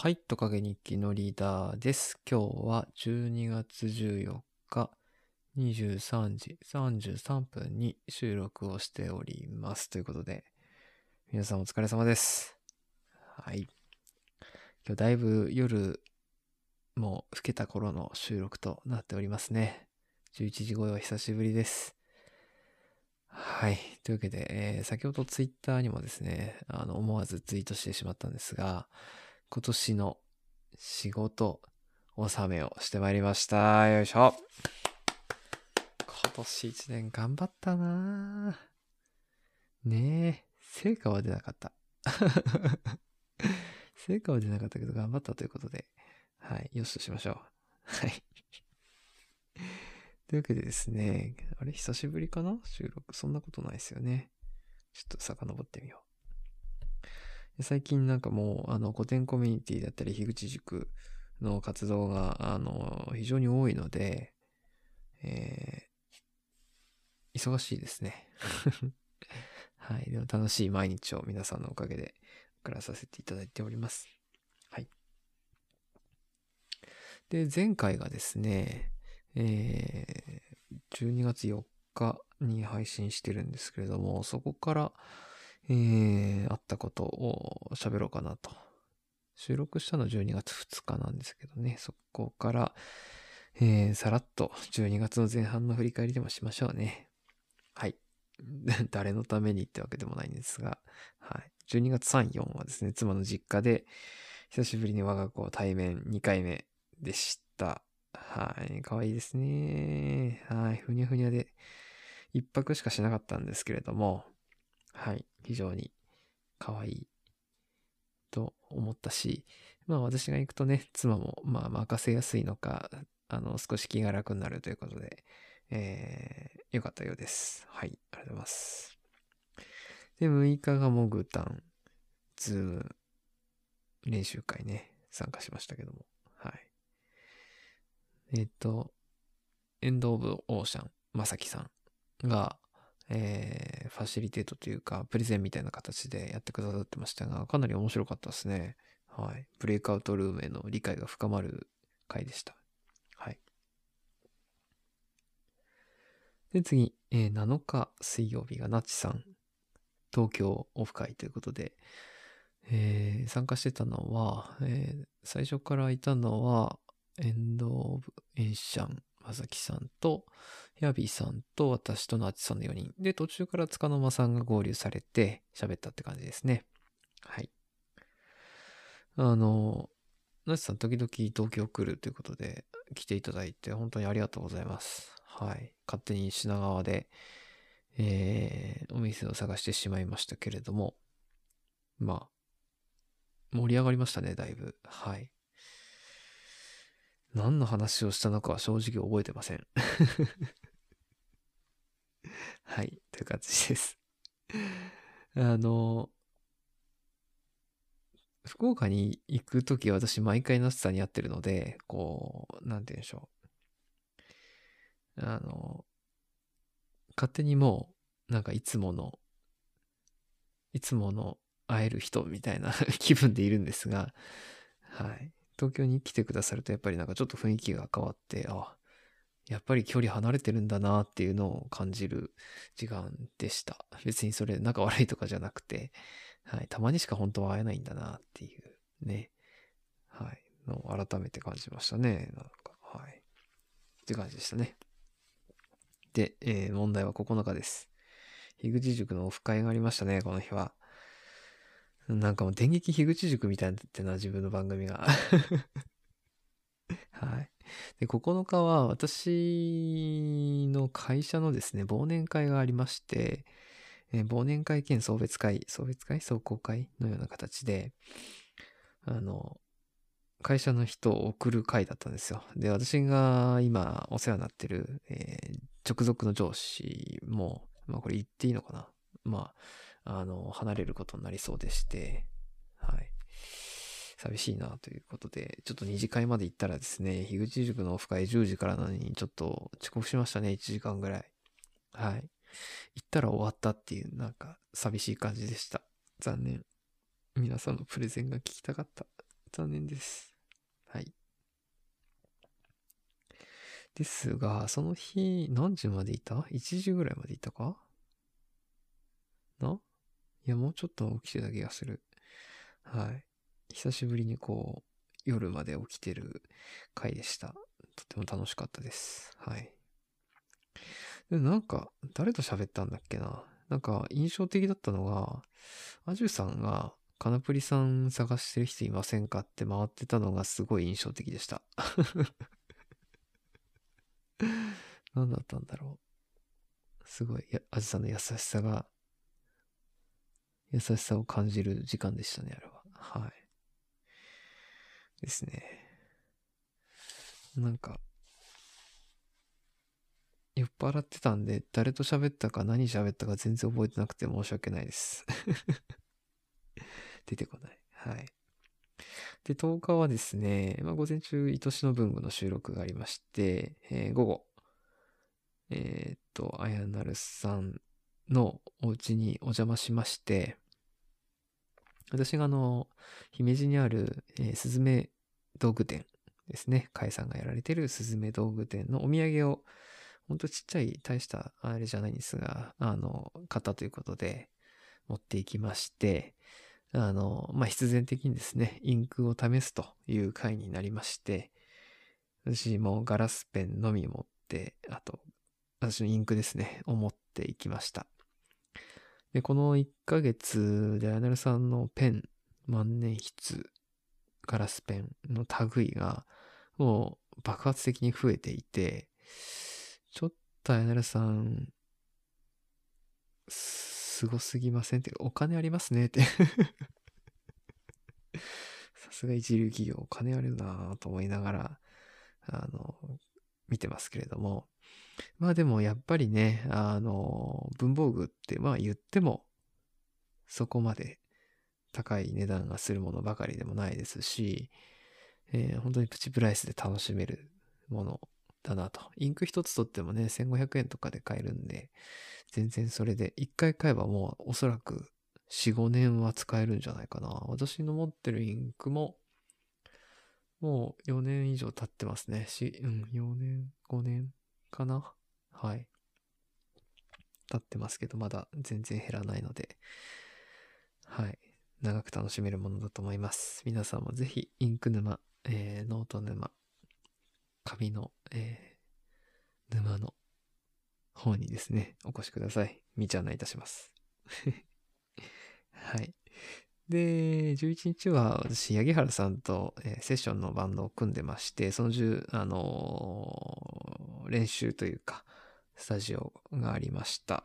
はい、トカゲ日記のリーダーです。今日は12月14日23時33分に収録をしております。ということで、皆さんお疲れ様です。はい。今日だいぶ夜もう更けた頃の収録となっておりますね。11時頃は久しぶりです。はい。というわけで、えー先ほどツイッターにもですね、あの、思わずツイートしてしまったんですが、今年の仕事納めをしてまいりました。よいしょ。今年一年頑張ったなねえ、成果は出なかった。成果は出なかったけど頑張ったということで、はい、よしとしましょう。はい。というわけでですね、あれ？久しぶりかな？収録。そんなことないですよね。ちょっと遡ってみよう。最近なんかもう、あの、古典コミュニティだったり、樋口塾の活動が、あの、非常に多いので、えー忙しいですね。はい。でも楽しい毎日を皆さんのおかげで送らさせていただいております。はい。で、前回がですね、えー12月4日に配信してるんですけれども、そこから、えーあったことを喋ろうかなと。収録したの12月2日なんですけどね、そこから、えーさらっと12月の前半の振り返りでもしましょうね。はい。誰のためにってわけでもないんですが、はい。12月3、4はですね、妻の実家で、久しぶりに我が子対面2回目でした。はい。可愛いですね。はい。ふにゃふにゃで、一泊しかしなかったんですけれども、はい。非常に可愛いと思ったし、まあ私が行くとね、妻もまあ任せやすいのか、あの、少し気が楽になるということで、えー、よかったようです。はい。ありがとうございます。で、6日がモグタン、Zoom、練習会ね、参加しましたけども、はい。えっ、と、 End of Ocean、まさきさんが、えーファシリテートというか、プレゼンみたいな形でやってくださってましたが、かなり面白かったですね。はい。ブレイクアウトルームへの理解が深まる回でした。はい。で、次、えー7日水曜日がナチさん、東京オフ会ということで、えー参加してたのは、えー最初からいたのは、エンド・オブ・エンシャン、まさきさんと、ヤビーさんと私とナチさんの4人。で、途中から塚の間さんが合流されて喋ったって感じですね。はい。あの、ナチさん時々東京来るということで来ていただいて本当にありがとうございます。はい。勝手に品川で、えー、お店を探してしまいましたけれども、まあ、盛り上がりましたね、だいぶ。はい。何の話をしたのかは正直覚えてません。はい、という感じです。あの、福岡に行くとき私毎回ナスさんに会ってるので、こう、なんて言うんでしょう。あの、勝手にもう、なんかいつもの、いつもの会える人みたいな 気分でいるんですが、はい。東京に来てくださるとやっぱりなんかちょっと雰囲気が変わって、あ、やっぱり距離離れてるんだなっていうのを感じる時間でした。別にそれ仲悪いとかじゃなくて、はい。たまにしか本当は会えないんだなっていうね。はい。のを改めて感じましたね。なんか、はい。って感じでしたね。で、えー問題は9日です。樋口塾のオフ会がありましたね、この日は。なんかもう電撃樋口塾みたいになってな、自分の番組が。はい。で、9日は私の会社のですね、忘年会がありまして、えー忘年会兼送別会、送別会？壮行会のような形で、あの、会社の人を送る会だったんですよ。で、私が今お世話になってる、えー直属の上司も、まあこれ言っていいのかな？まあ、の、離れることになりそうでして、はい。寂しいなということで、ちょっと二次会まで行ったらですね、樋口塾のオフ会10時からなのにちょっと遅刻しましたね、1時間ぐらい。はい。行ったら終わったっていう、なんか寂しい感じでした。残念。皆さんのプレゼンが聞きたかった。残念です。はい。ですが、その日、何時までいた ?1 時ぐらいまでいたか？な？いや、もうちょっと起きてた気がする。はい。久しぶりにこう、夜まで起きてる回でした。とても楽しかったです。はい。で、なんか、誰と喋ったんだっけななんか、印象的だったのが、アジュさんが、カナプリさん探してる人いませんかって回ってたのがすごい印象的でした。何だったんだろう。すごい、アジさんの優しさが、優しさを感じる時間でしたね、あれは。はい。ですね。なんか、酔っ払ってたんで、誰と喋ったか何喋ったか全然覚えてなくて申し訳ないです。出てこない。はい。で、10日はですね、まあ、午前中、愛しの文具の収録がありまして、えー午後、えーっと、あやなるさんのお家にお邪魔しまして、私があの、姫路にある、えースズメ道具店ですね。カエさんがやられてるスズメ道具店のお土産を、ほんとちっちゃい、大したあれじゃないんですが、あの、買ったということで、持っていきまして、あの、まあ、必然的にですね、インクを試すという回になりまして、私もガラスペンのみ持って、あと、私のインクですね、を持っていきました。で、この1ヶ月で、アナルさんのペン、万年筆、ガラスペンの類が、もう爆発的に増えていて、ちょっとアナルさん、すごすぎません？って、お金ありますねって。さすが一流企業、お金あるなぁと思いながら、あの、見てますけれども。まあでもやっぱりね、あの、文房具ってまあ言っても、そこまで高い値段がするものばかりでもないですし、えー本当にプチプライスで楽しめるものだなと。インク一つとってもね、1500円とかで買えるんで、全然それで、一回買えばもうおそらく4、5年は使えるんじゃないかな。私の持ってるインクも、もう4年以上経ってますね。し、うん、4年、5年かな？はい。経ってますけど、まだ全然減らないので、はい。長く楽しめるものだと思います。皆さんもぜひ、インク沼、えーノート沼、紙の、えー沼の方にですね、お越しください。みちゃんないたします。はい。で、11日は私、八木原さんと、えーセッションのバンドを組んでまして、その10、あのー練習というか、スタジオがありました。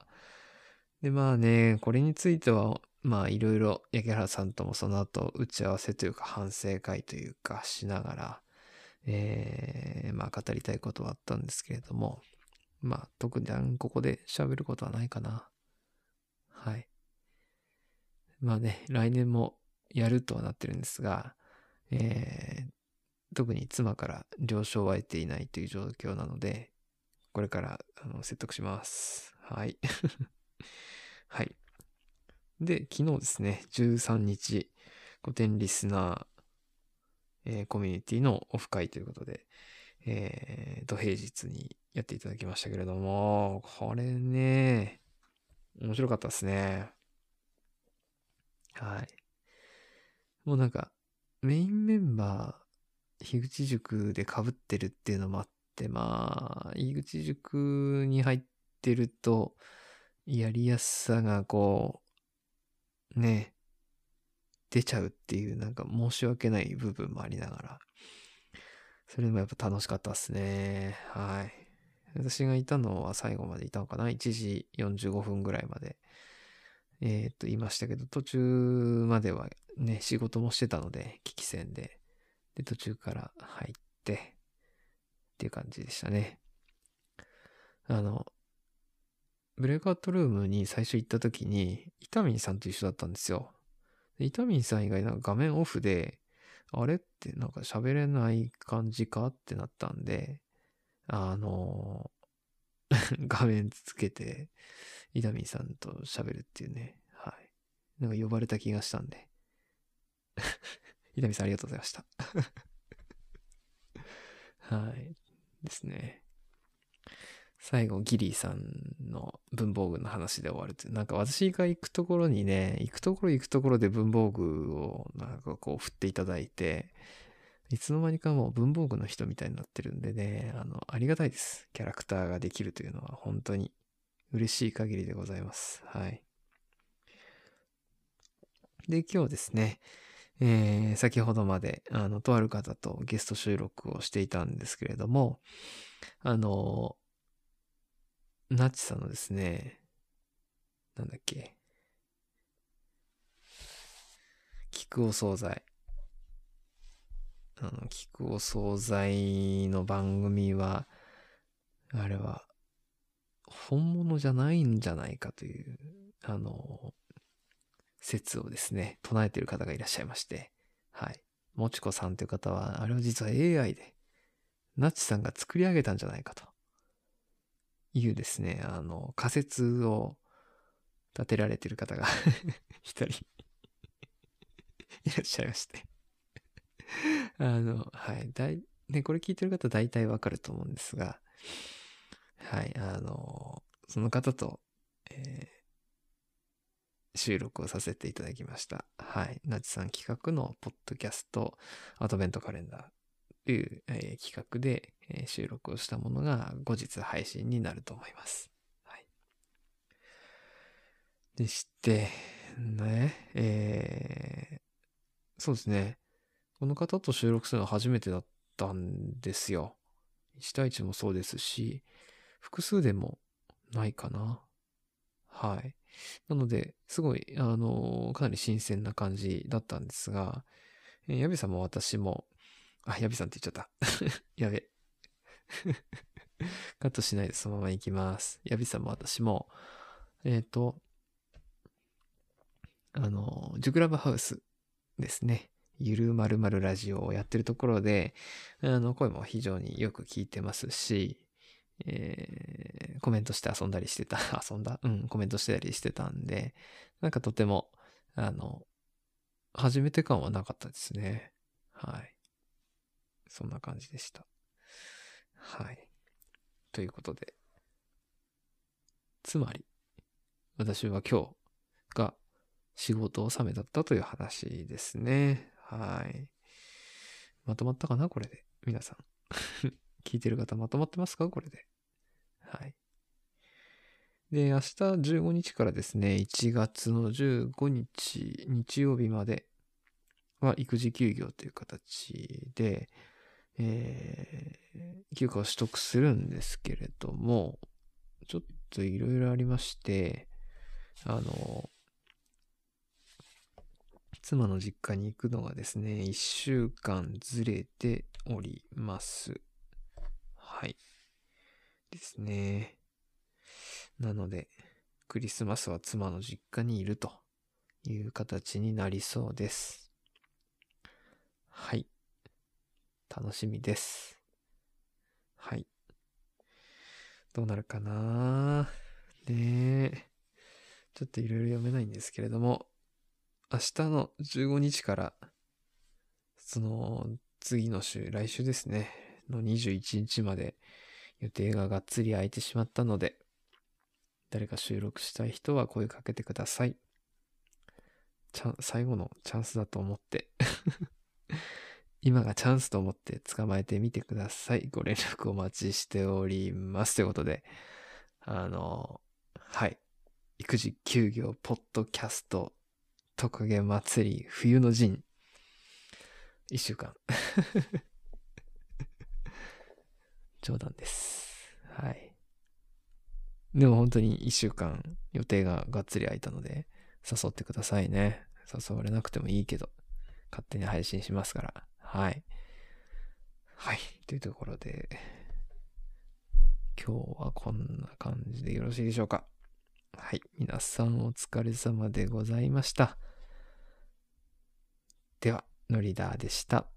で、まあね、これについては、まあいろいろ、八木原さんともその後、打ち合わせというか、反省会というか、しながら、えー、まあ語りたいことはあったんですけれども、まあ特にここで喋ることはないかな。はい。まあね、来年もやるとはなってるんですが、えー、特に妻から了承は得ていないという状況なので、これからあの説得します。はい。はい。で、昨日ですね、13日、古典リスナー、えーコミュニティのオフ会ということで、えー、土平日にやっていただきましたけれども、これね、面白かったですね。はい。もうなんか、メインメンバー、樋口塾で被ってるっていうのもあって、まあ、樋口塾に入ってると、やりやすさがこう、ね、出ちゃうっていう、なんか申し訳ない部分もありながら、それでもやっぱ楽しかったですね。はい。私がいたのは最後までいたのかな ?1 時45分ぐらいまで。えっと、言いましたけど、途中まではね、仕事もしてたので、危機戦で。で、途中から入って、っていう感じでしたね。あの、ブレイクアウトルームに最初行った時に、イタミンさんと一緒だったんですよ。でイタミンさん以外なんか画面オフで、あれってなんか喋れない感じかってなったんで、あの、画面つけて、イタミンさんと喋るっていうね。はい。なんか呼ばれた気がしたんで。伊丹さんありがとうございました。はい。ですね。最後、ギリーさんの文房具の話で終わるっていう。なんか私が行くところにね、行くところ行くところで文房具をなんかこう振っていただいて、いつの間にかもう文房具の人みたいになってるんでね、あの、ありがたいです。キャラクターができるというのは本当に嬉しい限りでございます。はい。で、今日ですね、えー先ほどまで、あの、とある方とゲスト収録をしていたんですけれども、あの、ナッチさんのですね、なんだっけ、聞くお惣菜。あの、聞くお惣菜の番組は、あれは、本物じゃないんじゃないかという、あの、説をですね、唱えている方がいらっしゃいまして、はい。もちこさんという方は、あれは実は AI で、ナッチさんが作り上げたんじゃないかというですね、あの、仮説を立てられている方が 一人 いらっしゃいまして。あの、はい。だい、ね、これ聞いてる方大体わかると思うんですが、はい。あの、その方と、えー収録をさせていただきました。はい。ナチさん企画のポッドキャストアドベントカレンダーという、えー企画で、えー収録をしたものが後日配信になると思います。はい。でして、ね、えーそうですね。この方と収録するのは初めてだったんですよ。1対1もそうですし、複数でもないかな。はい。なので、すごい、あの、かなり新鮮な感じだったんですが、えー、ヤビさんも私も、あ、ヤビさんって言っちゃった。やべ。カットしないでそのまま行きます。ヤビさんも私も、えっ、と、あの、ジュクラブハウスですね。ゆるまるまるラジオをやってるところで、あの、声も非常によく聞いてますし、えーコメントして遊んだりしてた、遊んだ？うん、コメントしてたりしてたんで、なんかとても、あの、初めて感はなかったですね。はい。そんな感じでした。はい。ということで。つまり、私は今日が仕事納めだったという話ですね。はい。まとまったかなこれで。皆さん。聞いてる方まとまってますか？これで。はい。で、明日15日からですね、1月の15日、日曜日までは育児休業という形で、えー休暇を取得するんですけれども、ちょっといろいろありまして、あの、妻の実家に行くのがですね、1週間ずれております。はい。ですね。なので、クリスマスは妻の実家にいるという形になりそうです。はい。楽しみです。はい。どうなるかなねえ。ちょっといろいろ読めないんですけれども、明日の15日から、その次の週、来週ですね、の21日まで予定ががっつり空いてしまったので、誰か収録したい人は声かけてください。チャン最後のチャンスだと思って、今がチャンスと思って捕まえてみてください。ご連絡お待ちしております。ということで、あの、はい。育児休業ポッドキャストトカゲ祭り冬の陣。一週間。冗談です。はい。でも本当に一週間予定ががっつり空いたので誘ってくださいね。誘われなくてもいいけど勝手に配信しますから。はい。はい。というところで今日はこんな感じでよろしいでしょうか。はい。皆さんお疲れ様でございました。では、ノリダーでした。